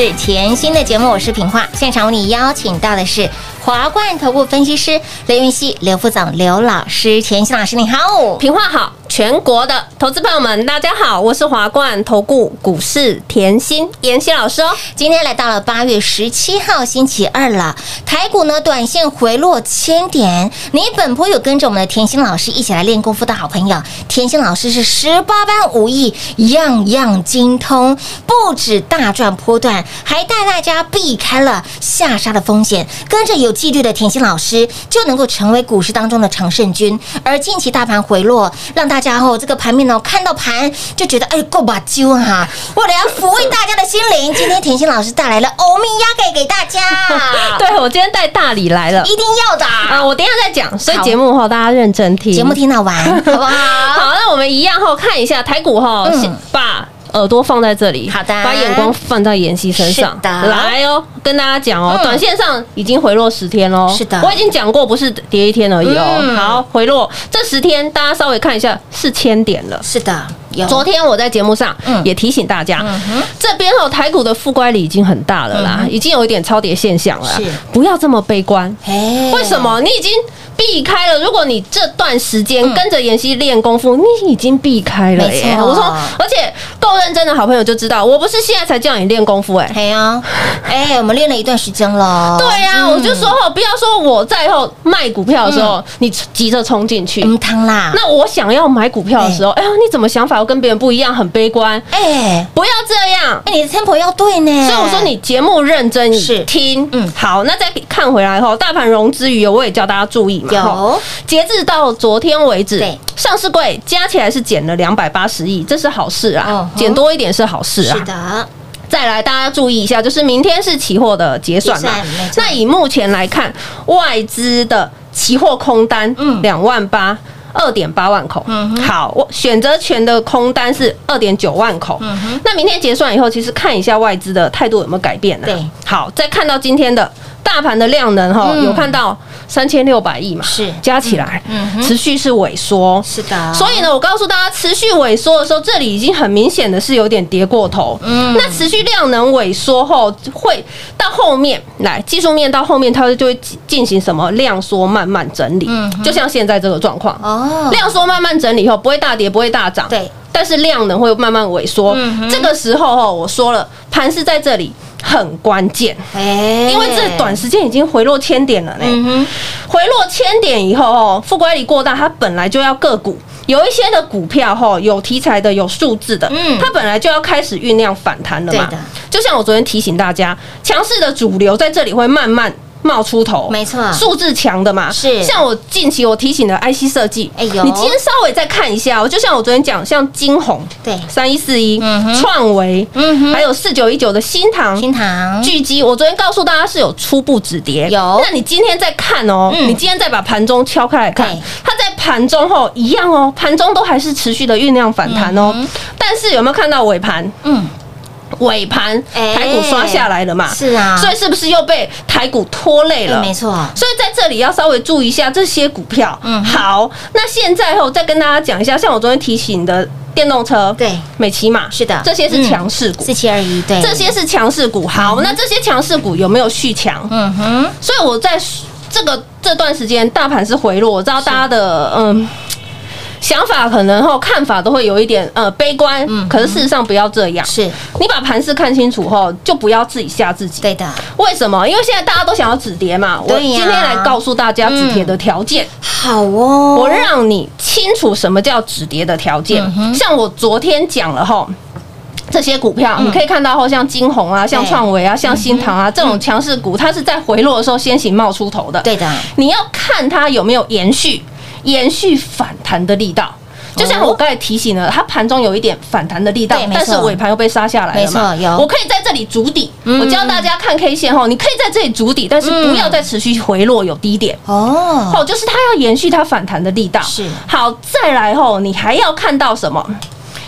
是甜心的节目，我是品化。现场为你邀请到的是华冠头部分析师刘云熙、刘副总、刘老师。甜心老师你好，平话好，全国的投资朋友们，大家好，我是华冠投顾股市甜心妍希老师哦。今天来到了八月十七号星期二了，台股呢短线回落千点。你本坡有跟着我们的甜心老师一起来练功夫的好朋友，甜心老师是十八般武艺，样样精通，不止大赚波段，还带大家避开了下杀的风险。跟着有纪律的甜心老师，就能够成为股市当中的常胜军。而近期大盘回落，让大家哦这个盘面哦看到盘就觉得哎够把揪哈。为了要抚慰大家的心灵，今天甜心老师带来了欧米亚给给大家，对我今天带大礼来了一定要的啊，我等一下再讲，所以好节目后大家认真听。节目听到完，好不好？好，那我们一样后看一下台股哈，嗯先把耳朵放在这里，好的。把眼光放在妍希身上。来哦，跟大家讲哦，嗯。短线上已经回落十天喽，是的。我已经讲过，不是跌一天而已哦，嗯。好，回落。这十天，大家稍微看一下，是千点了。是的，有。昨天我在节目上嗯。也提醒大家，这边哦台股的负乖离已经很大了啦，嗯已经有一点超跌现象了，不要这么悲观。哎为什？么？你已经避开了。如果你这段时间嗯。跟着妍希练功夫，你已经避开了耶。我说，而且够认真的好朋友就知道，我不是现在才叫你练功夫哎。哎呀，哎，我们练了一段时间了，对呀、我就说哦，不要说我在后卖股票的时候，你急着冲进去。嗯汤啦，那我想要买股票的时候，哎。呀，你怎么想法？又跟别人不一样，很悲观？哎。不要这样。哎，你的 tempo 要对呢，所以我说你节目认真是。听，嗯。嗯，好，那再看回来后，大盘融资余额我也叫大家注意嘛，有。截至到昨天为止对，上市柜加起来是减了两百八十亿，这是好事嗯啊哼，减多一点是好事啊。是的，再来，大家注意一下，就是明天是期货的结算嘛。那以目前来看，外资的期货空单，两万八。二点八万口，好，我选择权的空单是二点九万口，嗯哼。那明天结算以后，其实看一下外资的态度有没有改变呢、对，好，再看到今天的大盘的量能哈，嗯。有看到三千六百亿嘛，是。加起来嗯。持续是萎缩。是的，所以呢，我告诉大家，持续萎缩的时候，这里已经很明显的是有点跌过头。嗯。那持续量能萎缩后，会到后面来技术面到后面，它就会进进行什么量缩慢慢整理，嗯就像现在这个状况。哦，量缩慢慢整理以后，不会大跌，不会大涨，对，但是量能会慢慢萎缩。嗯哼。这个时候哈，我说了，盘是在这里很关键，哎，因为这短时间已经回落千点了呢。回落千点以后哦，负乖离过大，它本来就要个股有一些的股票哈，有题材的，有数字的，嗯。它本来就要开始酝酿反弹了嘛。就像我昨天提醒大家，强势的主流在这里会慢慢冒出头，没错。数字强的嘛。是。像我近期我提醒的 IC 设计，哎呦。你今天稍微再看一下哦，就像我昨天讲，像金红对。三一四一创维，嗯哼。还有四九一九的新塘，新塘。巨基，我昨天告诉大家是有初步止跌，有。那你今天再看哦，嗯。你今天再把盘中敲开来看，它在盘中后一样哦，盘中都还是持续的酝酿反弹哦。但是有没有看到尾盘？嗯，尾盘哎台股刷下来了嘛？是啊所以是不是又被台股拖累了？哎没错所以在这里要稍微注意一下这些股票。嗯好，那现在后再跟大家讲一下，像我昨天提醒的电动车，对美骑马是的这些是强势股。四七二一，对，这些是强势股，好，那这些强势股有没有续强？嗯哼，所以我在这个这段时间，大盘是回落，我知道大家的嗯。想法可能后看法都会有一点呃悲观，嗯可是事实上不要这样。是你把盘势看清楚后，就不要自己吓自己。对的，为什么？因为现在大家都想要止跌嘛。我今天来告诉大家止跌的条件，好哦，我让你清楚什么叫止跌的条件。像我昨天讲了后。这些股票，嗯你可以看到后，像金红啊、像创维啊、像新唐啊这种强势股，它是在回落的时候先行冒出头的。对的，你要看它有没有延续延续反弹的力道。就像我刚才提醒了，它盘中有一点反弹的力道但是尾盘又被杀下来了嘛。没错有我可以在这里筑底，嗯我教大家看 K 线哈，你可以在这里筑底，但是不要再持续回落有低点。哦，哦，就是它要延续它反弹的力道。是好，再来后，你还要看到什么？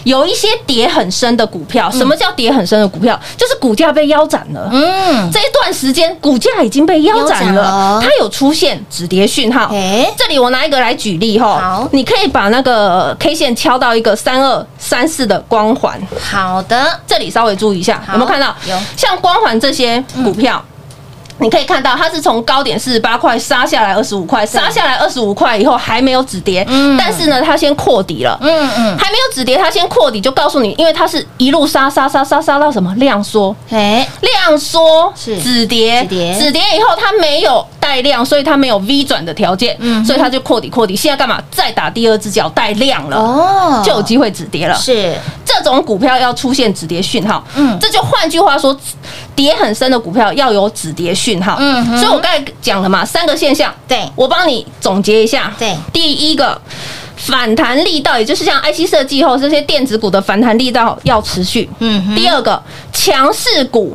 有一些跌很深的股票，什么叫跌很深的股票？就是股价被腰斩了。嗯，这一段时间股价已经被腰斩了了，它有出现止跌讯号。哎，这里我拿一个来举例好哈，你可以把那个 K 线敲到一个三二三四的光环，好的，这里稍微注意一下，有没有看到？有像光环这些股票。你可以看到，它是从高点四十八块杀下来二十五块，杀下来二十五块以后还没有止跌，嗯。但是呢，它先扩底了，嗯嗯，还没有止跌，它先扩底，就告诉你，因为它是一路杀杀杀杀杀到什么量缩，哎，量缩是。止跌，止跌。止跌以后它没有带量，所以它没有 V 转的条件，嗯所以它就扩底扩底。现在干嘛？再打第二只脚带量了，哦，就有机会止跌了。是，这种股票要出现止跌讯号，嗯这就换句话说，跌很深的股票要有止跌讯号。嗯所以我刚才讲了嘛，三个现象，对我帮你总结一下。对第一个。反弹力道，也就是像 IC 设计后这些电子股的反弹力道要持续。嗯第二个，强势股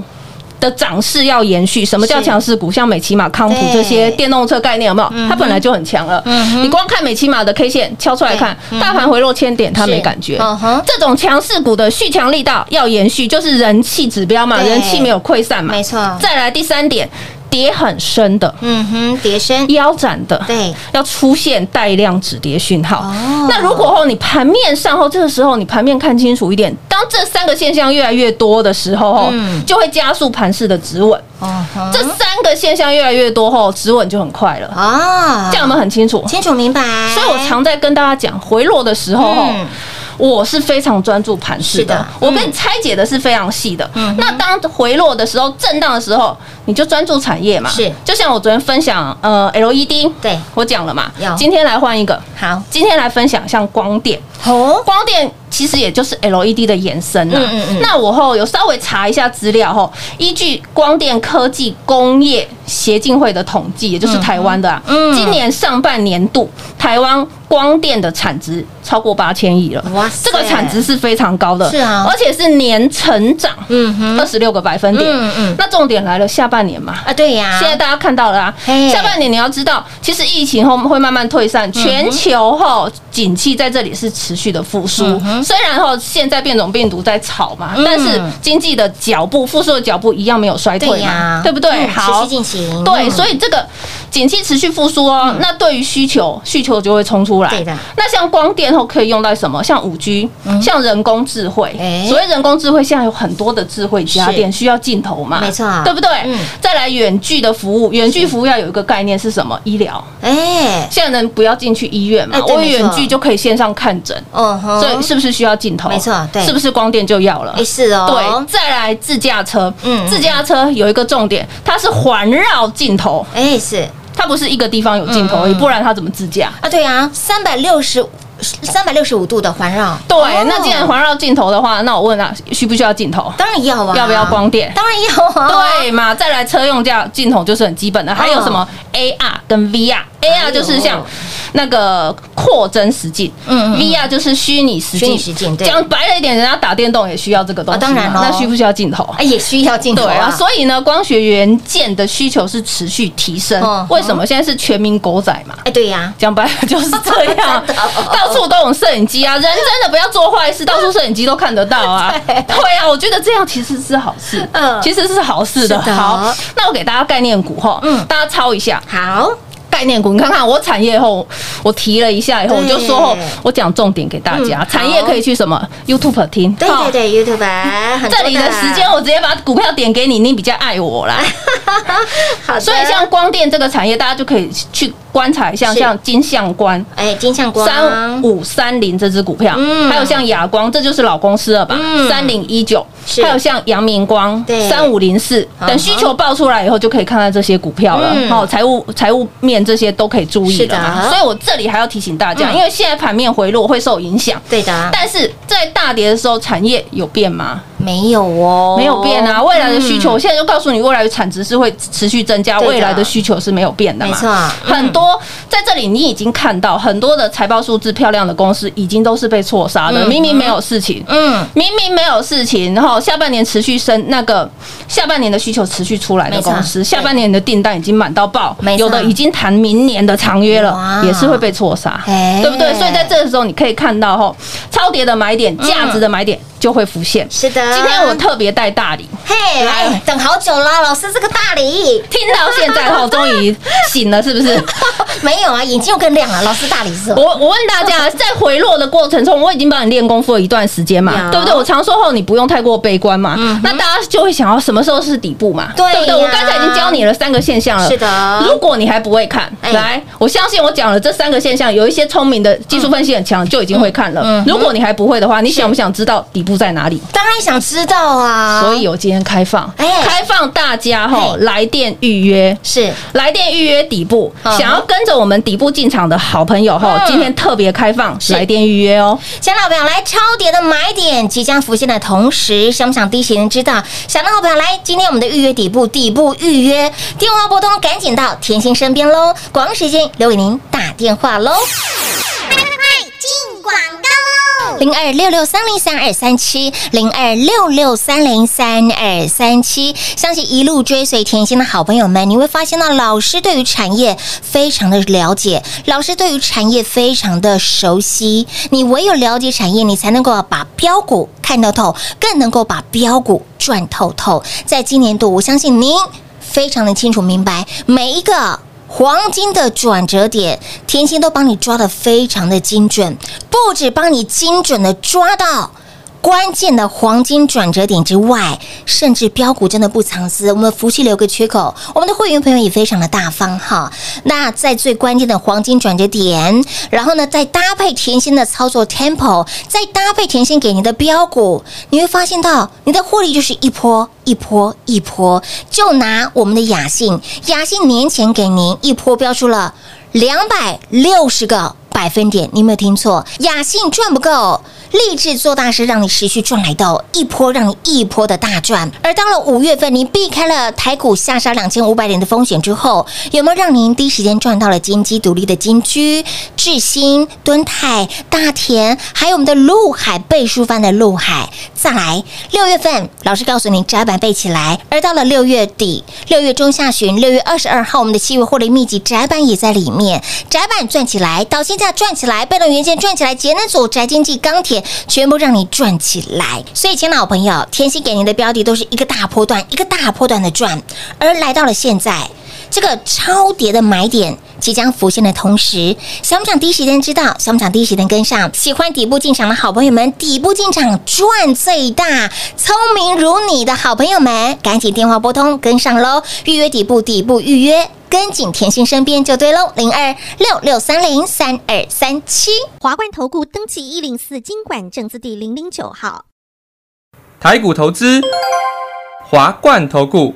的涨势要延续。什么叫是强势股？像美骑马、康普对这些电动车概念有没有？它本来就很强了。嗯你光看美骑马的 K 线敲出来看大盘回落千点，它没感觉。这种强势股的续强力道要延续，就是人气指标嘛，人气没有溃散嘛。没错再来第三点，跌很深的、嗯哼，跌深，腰斩的，对，要出现带量止跌讯号。哦那如果后你盘面上后，这个时候你盘面看清楚一点，当这三个现象越来越多的时候，后嗯就会加速盘势的止稳。哦哼这三个现象越来越多后，止稳就很快了。啊，这样有没有很清楚？清楚明白，所以我常在跟大家讲，回落的时候，我是非常专注盘势的。我跟你拆解的是非常细的。嗯。那当回落的时候，震荡的时候，你就专注产业嘛。是。就像我昨天分享，呃，LED，对。我讲了嘛。有。今天来换一个，好，今天来分享像光电，哦，光电其实也就是 LED 的延伸呐、嗯嗯嗯。那我后有稍微查一下资料后，依据光电科技工业协进会的统计，也就是台湾的啊，嗯。今年上半年度台湾光电的产值超过八千亿了，哇塞。这个产值是非常高的，是啊。而且是年成长，嗯哼。二十六个百分点，嗯嗯那重点来了，下半年嘛。啊，对呀，现在大家看到了啊，下半年你要知道，其实疫情后会慢慢退散，全球后景气在这里是持续的复苏。嗯。虽然后现在变种病毒在炒嘛嗯，但是经济的脚步复苏的脚步一样没有衰退嘛，，对不对？嗯好。持续，进行，对，嗯。所以这个景气持续复苏哦，那对于需求，需求就会冲出来。对的。那像光电后可以用到什么？像五 G，像人工智慧哎。所谓人工智慧，现在有很多的智慧家电需要镜头嘛，没错对不对嗯？再来远距的服务，远距服务要有一个概念是什么？医疗。哎，现在人不要进去医院嘛我远距就可以线上看诊，哦吼所以是不是需要镜头？没错对是不是光电就要了？哎是哦，对，再来自驾车，嗯自驾车有一个重点，它是环绕镜头，哎是它不是一个地方有镜头不然它怎么自驾？啊，对啊，三百六十三百六十五度的环绕，对，哦那既然环绕镜头的话，那我问啊，需不需要镜头？当然要啊，要不要光电？当然要啊，对嘛，再来车用这样镜头就是很基本的，还有什么 AR 跟 VR。AR 就是像那个扩增实境，嗯，VR 就是虚拟实境。实境讲白了一点，人家打电动也需要这个东西当然了那需不需要镜头？啊也需要镜头对啊，啊，所以呢，光学元件的需求是持续提升嗯。为什么？现在是全民狗仔嘛。哎对呀，讲白了就是这样，哦到处都有摄影机啊，人真的不要做坏事，到处摄影机都看得到啊。对对啊，我觉得这样其实是好事，嗯其实是好事的。的好，那我给大家概念股哈，嗯大家抄一下好，概念股，你看看我产业后，我提了一下以后，我就说后，我讲重点给大家，嗯产业可以去什么 YouTube 听，对对对，YouTube 这里的时间我直接把股票点给你，你比较爱我啦。所以像光电这个产业，大家就可以去观察一下，是像金相关。哎金相关三五三零这只股票，嗯还有像亚光，这就是老公司了吧嗯？三零一九，还有像阳明光对三五零四，嗯等需求爆出来以后，就可以看看这些股票了嗯。哦，财务财务面这些都可以注意的了。所以我这里还要提醒大家，嗯因为现在盘面回落会受影响，对的，但是在大跌的时候，产业有变吗？没有哦，没有变啊，未来的需求，我现在就告诉你，未来的产值是会持续增加，未来的需求是没有变的嘛。没错嗯很多在这里你已经看到很多的财报数字漂亮的公司，已经都是被错杀的，嗯明明没有事情。嗯，明明没有事情，然后下半年持续升，那个下半年的需求持续出来的公司，下半年的订单已经满到爆有的已经谈明年的长约了，也是会被错杀哎，对不对？所以在这个时候，你可以看到吼，超跌的买点、价值的买点就会浮现。是的，今天我特别带大礼，嘿来等好久了，老师这个大礼听到现在后，终于醒了，是不是？没有啊，眼睛又更亮了，老师大礼是？我我问大家，在回落的过程中，我已经帮你练功夫了一段时间嘛，对不对？我常说后，你不用太过悲观嘛。那大家就会想要什么时候是底部嘛？对不对？我刚才已经教你了三个现象了。是的如果你还不会看，哎来，我相信我讲了这三个现象，有一些聪明的技术分析很强，就已经会看了嗯。如果你还不会的话，你想不想知道底部在哪里？当然想知道啊，所以我今天开放，哎开放大家吼嘿来电预约。是来电预约底部，嗯想要跟着我们底部进场的好朋友吼嗯，今天特别开放来电预约哦。想到好朋友来超跌的买点即将浮现的同时，想不想第一时间知道？想到好朋友来，今天我们的预约底部底部预约电话拨通，赶紧到甜心身边喽！广告时间留给您打电话喽。零二六六三零三二三七，零二六六三零三二三七。相信一路追随甜心的好朋友们，你会发现到老师对于产业非常的了解，老师对于产业非常的熟悉。你唯有了解产业，你才能够把标股看得透，更能够把标股赚透透。在今年度，我相信您非常的清楚明白每一个。黄金的转折点，甜心都帮你抓的非常的精准，不止帮你精准的抓到。关键的黄金转折点之外，甚至标股真的不藏私，我们福气留个缺口，我们的会员朋友也非常的大方哈。那在最关键的黄金转折点，然后呢，再搭配甜心的操作 tempo，再搭配甜心给您的标股，你会发现到你的获利就是一波一波一波。就拿我们的雅信，雅信年前给您一波标出了两百六十个。百分点，你没有听错，雅信赚不够。立志做大事，让你持续赚来的一波，让你一波的大赚。而到了五月份，你避开了台股下杀两千五百点的风险之后，有没有让您第一时间赚到了金鸡独立的金居、智新、敦泰、大田，还有我们的陆海倍数翻的陆海？再来，六月份老师告诉你窄板背起来，而到了六月底、六月中下旬、六月二十二号，我们的七月获利秘籍窄板也在里面，窄板赚起来，到现在价赚起来，被动元件赚起来，节能组、宅经济、钢铁。全部让你赚起来。所以，亲爱的朋友，天心给您的标的都是一个大波段，一个大波段的赚。而来到了现在，这个超跌的买点即将浮现的同时，想不想第一时间知道？想不想第一时间跟上？喜欢底部进场的好朋友们，底部进场赚最大。聪明如你的好朋友们，赶紧电话拨通跟上喽！预约底部，底部预约。跟紧甜心身边就对喽，零二六六三零三二三七。华冠投顾登记一零四经管证字第零零九号。台股投资，华冠投顾。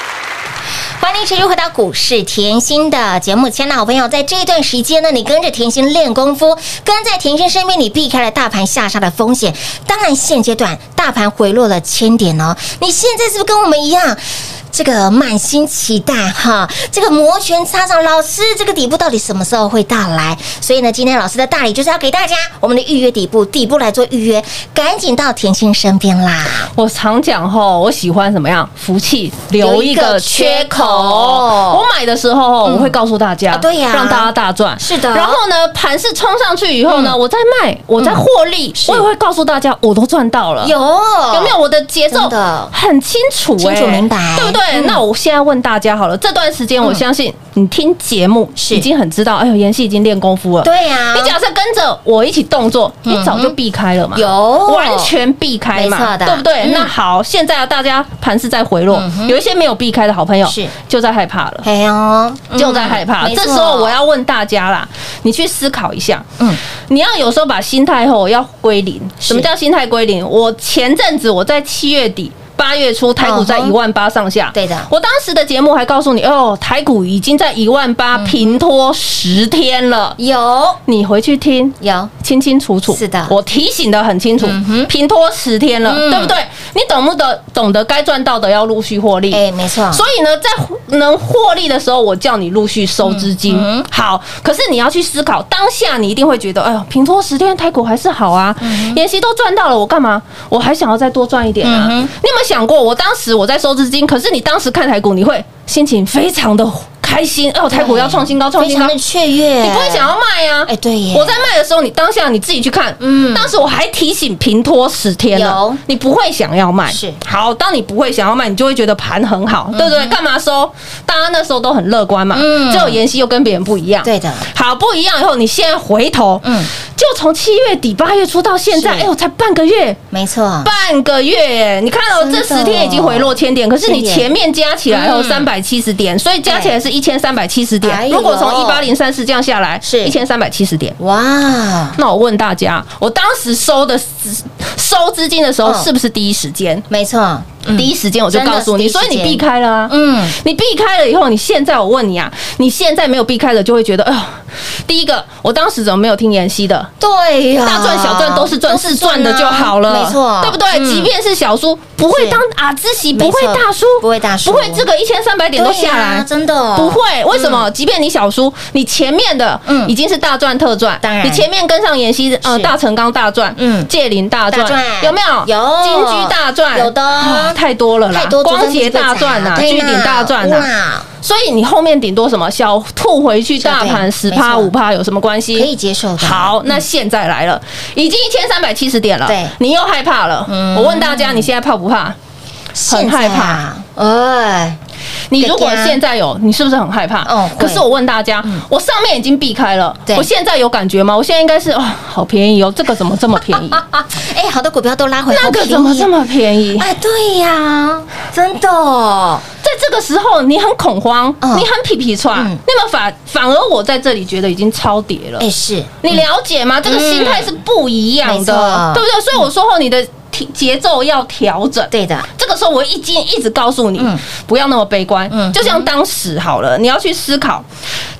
欢迎持续回到股市甜心的节目，亲爱的好朋友，在这一段时间呢，你跟着甜心练功夫，跟在甜心身边，你避开了大盘下杀的风险。当然，现阶段大盘回落了千点哦，你现在是不是跟我们一样？这个满心期待哈，这个摩拳擦掌，老师这个底部到底什么时候会到来？所以呢，今天老师的大礼就是要给大家我们的预约底部，底部来做预约，赶紧到甜心身边啦！我常讲吼，我喜欢怎么样？福气留一个缺口。我买的时候，我会告诉大家，对呀，让大家大赚。是的。然后呢，盘是冲上去以后呢，我再卖，我再获利，我也会告诉大家，我都赚到了。有有没有？我的节奏很清楚，清楚明白，对不对？那我现在问大家好了，这段时间我相信你听节目已经很知道，哎呦，妍希已经练功夫了。对呀，你假设跟着我一起动作，你早就避开了嘛，有。完全避开嘛，对不对？那好，现在啊大家盘是在回落，有一些没有避开的好朋友是。就在害怕了，哎呦，就在害怕。这时候我要问大家啦，你去思考一下，嗯，你要有时候把心态后要归零。什么叫心态归零？我前阵子我在七月底。八月初台股在一万八上下，对的。我当时的节目还告诉你，哦，台股已经在一万八平拖十天了。有，你回去听，有清清楚楚。是的，我提醒的很清楚，平拖十天了，对不对？你懂不得？懂得该赚到的要陆续获利。哎，没错。所以呢，在能获利的时候，我叫你陆续收资金。好，可是你要去思考，当下你一定会觉得，哎呦，平拖十天台股还是好啊，妍希都赚到了，我干嘛？我还想要再多赚一点啊？你有没有？讲过，我当时我在收资金，可是你当时看台股，你会心情非常的开心哦，台股要创新高，创新高，雀跃，你不会想要卖啊？哎，对耶，我在卖的时候，你当下你自己去看，嗯，当时我还提醒平拖十天了，你不会想要卖，是。好，当你不会想要卖，你就会觉得盘很好，对不对？干嘛收？大家那时候都很乐观嘛，嗯，只有妍希又跟别人不一样，对的，好不一样以后，你现在回头，嗯。就从七月底八月初到现在，哎呦，才半个月，没错，半个月。你看哦，这十天已经回落千点，可是你前面加起来后三百七十点，所以加起来是一千三百七十点。如果从一八零三四这样下来，是。一千三百七十点。哇！那我问大家，我当时收的收资金的时候，是不是第一时间？没错，第一时间我就告诉你，所以你避开了啊。嗯，你避开了以后，你现在我问你啊，你现在没有避开了，就会觉得，哎呦，第一个，我当时怎么没有听妍希的？对呀，大赚小赚都是赚，是赚的就好了，没错，对不对？嗯。即便是小叔，不会当阿兹喜，不会大叔，不会大叔。不会这个一千三百点都下来，真的。不会。为什么？即便你小叔，你前面的嗯已经是大赚特赚，当然你前面跟上妍希，呃，大成钢大赚，嗯借林大赚，有没有？有金居大赚，有的啊太多了啦，太多光捷大赚呐，对巨鼎大赚呐。所以你后面顶多什么小吐回去，大盘十趴五趴有什么关系？可以接受的。好，那现在来了，已经一千三百七十点了，对你又害怕了。嗯我问大家，你现在怕不怕？现在害怕啊，哎，你如果现在有，你是不是很害怕？哦可是我问大家，我上面已经避开了对，我现在有感觉吗？我现在应该是哦，好便宜哦，这个怎么这么便宜？哎，好多股票都拉回，那个怎么这么便宜？哎，对呀，真的，在这个时候，你很恐慌，嗯你很皮皮喘嗯，那么反反而我在这里觉得已经超跌了。哎，是你了解吗？这个心态是不一样的，对不对？所以我说后，你的节节奏要调整。对的，这个时候我一经一直告诉你，嗯。不要那么悲观。嗯就像当时好了，你要去思考，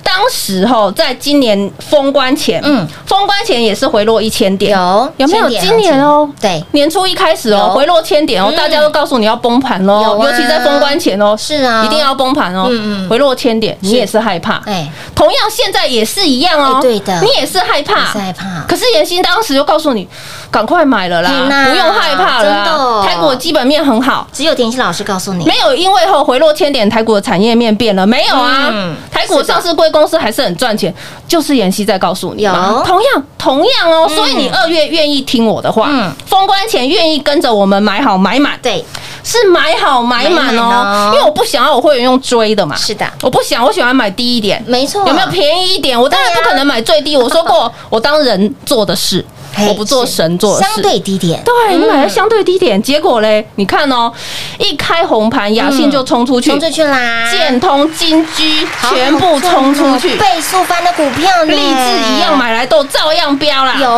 当时候在今年封关前，嗯。封关前也是回落一千点，有有没有？今年哦，对，年初一开始哦，回落千点哦，嗯。大家都告诉你要崩盘喽，啊。尤其在封关前哦，是啊。一定要崩盘哦嗯嗯，回落千点，你也是害怕。哎，同样现在也是一样哦，哎对的。你也是害怕，是害怕。可是妍希当时就告诉你，赶快买了啦，不用害怕了真的哦。啦，台股基本面很好。只有田心老师告诉你，没有因为后回落千点，台股的产业面变了，没有啊。嗯台股上市贵公司还是很赚钱，就是妍希在告诉你嘛。有。同样同样哦，嗯。所以你二月愿意听我的话嗯，封关前愿意跟着我们买好买满，对，是买好买满哦哦，因为我不想要我会员用追的嘛，是的。我不想，我喜欢买低一点，没错，有没有便宜一点？我当然不可能买最低。我说过，我当人做的事，嘿我不做神做的事。相对低点，对你买嗯了相对低点，结果嘞，你看哦，一开红盘，雅信就冲出去冲，出去啦，建通、金居全部冲出去，倍数翻的股票呢，励志一样买来都照样飙啦。有，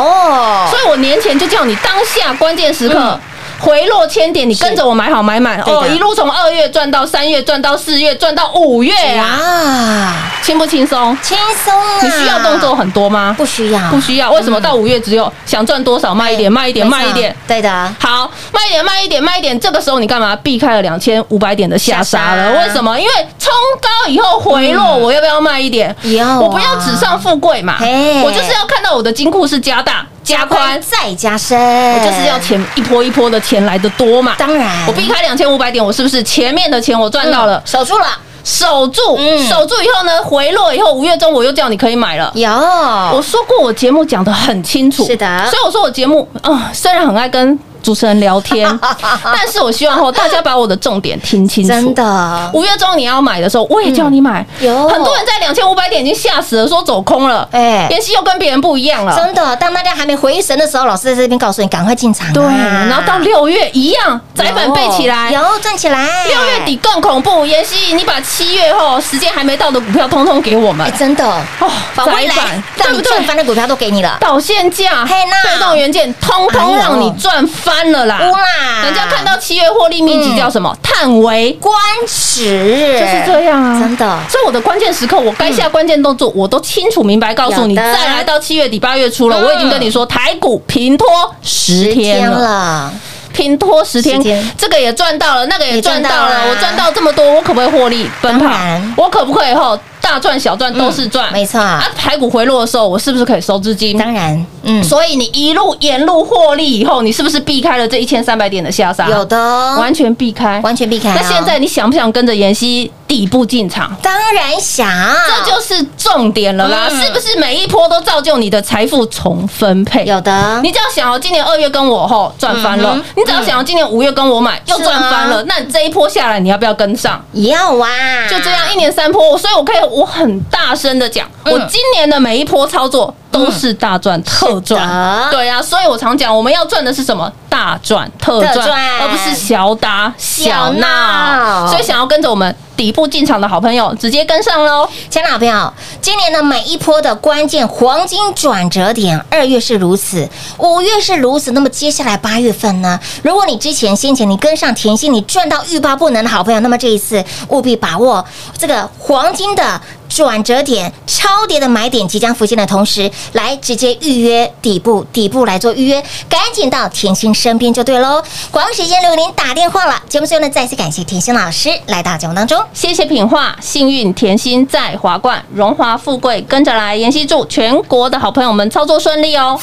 所以我年前就叫你当下关键时刻。回落千点，你跟着我买好买满哦，一路从二月赚到三月，赚到四月，赚到五月啊，哇，轻不轻松？轻松啊！你需要动作很多吗？不需要，不需要。为什么到五月只有想赚多少卖一点，卖一点，卖一点？对的，好，卖一点，卖一点，卖一点。这个时候你干嘛避开了两千五百点的下杀了？为什么？因为冲高以后回落，我要不要卖一点？我不要纸上富贵嘛，我就是要看到我的金库是加大、加宽，再加深，我就是要钱一波一波的钱来的多嘛。当然，我避开两千五百点，我是不是前面的钱我赚到了？守住了，守住，嗯。守住以后呢，回落以后，五月中我又叫你可以买了。有，我说过，我节目讲的很清楚，是的。所以我说我节目啊、虽然很爱跟主持人聊天，但是我希望后大家把我的重点听清楚。真，的五月中你要买的时候，我也叫你买。有很多人在两千五百点已经吓死了，说走空了。哎妍希又跟别人不一样了。真的，当大家还没回神的时候，老师在这边告诉你，赶快进场啊。对，然后到六月一样，窄板背起来。有有站起来。六月底更恐怖，妍希，你把七月后时间还没到的股票，通通给我们哎，。真的，哦，把未来对不对赚？翻的股票都给你了。导线价、被动元件，通通让你赚翻了啦！乌啦，人家看到七月获利秘籍叫什么？叹为。观止，就是这样啊，真的。所以我的关键时刻，我该下关键动作，我都清楚明白告诉你。再来到七月底八月初了，嗯。我已经跟你说，台股平拖十天了，了，平拖十天这个也赚到了，那个也赚到也赚到了，我赚到这么多，我可不可以获利？奔跑？我可不可以后大赚小赚都是赚？没错啊，排骨回落的时候，我是不是可以收资金？当然，嗯，所以你一路沿路获利以后，你是不是避开了这一千三百点的下杀？有的哦完全避开，完全避开哦。那现在你想不想跟着妍希底部进场？当然想，这就是重点了啦，嗯是不是每一波都造就你的财富重分配？有的，你只要想哦，今年二月跟我后赚翻了嗯，你只要想哦，今年五月跟我买又赚翻了，那你这一波下来，你要不要跟上？要啊，就这样一年三波，所以我可以我很大声的讲，嗯。我今年的每一波操作都是大赚特赚。对啊，所以我常讲，我们要赚的是什么？大赚特赚，而不是小打小闹。所以想要跟着我们底部进场的好朋友，直接跟上喽。亲爱的朋友，今年的每一波的关键黄金转折点，二月是如此，五月是如此，那么接下来八月份呢？如果你之前先前你跟上甜心，你赚到欲罢不能的好朋友，那么这一次务必把握这个黄金的。转折点、超跌的买点即将浮现的同时，来直接预约底部，底部来做预约，赶紧到甜心身边就对喽。广告时间留给您打电话了。节目最后呢，再次感谢甜心老师来到节目当中。谢谢品画，幸运甜心在华冠，荣华富贵跟着来。妍希祝全国的好朋友们操作顺利哦。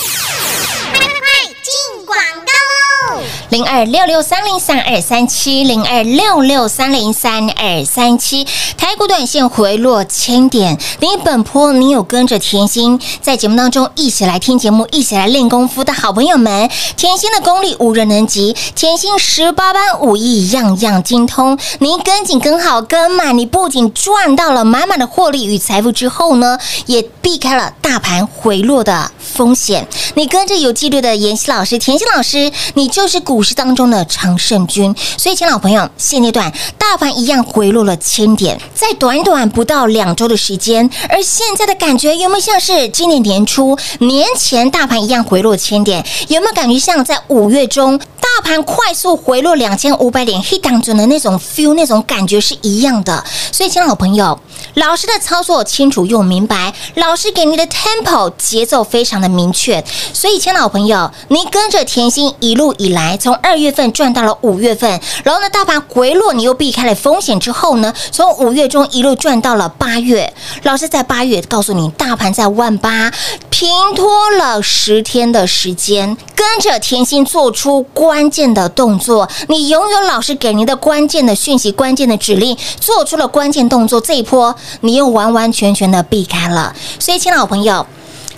进广告喽！零二六六三零三二三七零二六六三零三二三七，台股短线回落千点，你本坡你有跟着甜心在节目当中一起来听节目，一起来练功夫的好朋友们，甜心的功力无人能及，甜心十八般武艺样样精通，你跟紧跟好跟满，你不仅赚到了满满的获利与财富之后呢，也避开了大盘回落的风险。你跟着有纪律的妍希老师、甜金老师，你就是股市当中的常胜军。所以，请老朋友，现阶段大盘一样回落了千点，在短短不到两周的时间，而现在的感觉有没有像是今年年初、年前大盘一样回落千点？有没有感觉像在五月中？大盘快速回落两千五百点，黑档准的那种 feel，那种感觉是一样的。所以，请老朋友，老师的操作清楚又明白，老师给你的 tempo 节奏非常的明确。所以，亲爱的朋友，你跟着甜心一路以来，从二月份赚到了五月份，然后呢，大盘回落，你又避开了风险之后呢，从五月中一路赚到了八月。老师在八月告诉你，大盘在万八，平拖了十天的时间，跟着甜心做出关键的动作，你拥有老师给您的关键的讯息、关键的指令，做出了关键动作，这一波你又完完全全的避开了。所以，亲爱的朋友。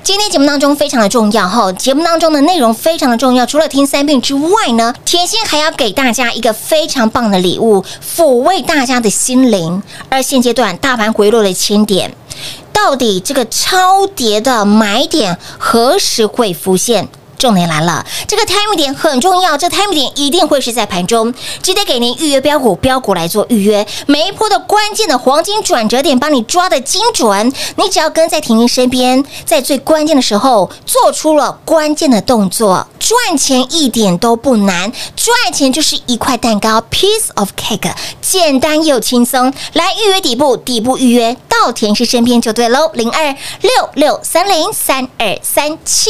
今天节目当中非常的重要哈，节目当中的内容非常的重要。除了听三遍之外呢，甜心还要给大家一个非常棒的礼物，抚慰大家的心灵。而现阶段大盘回落了千点，到底这个超跌的买点何时会浮现？重点来了，这个 time 点很重要，这 time 点一定会是在盘中，记得给您预约标股，标股来做预约，每一波的关键的黄金转折点，帮你抓的精准，你只要跟在婷婷身边，在最关键的时候做出了关键的动作，赚钱一点都不难，赚钱就是一块蛋糕，piece of cake，简单又轻松，来预约底部，底部预约到田师身边就对喽，零二六六三零三二三七。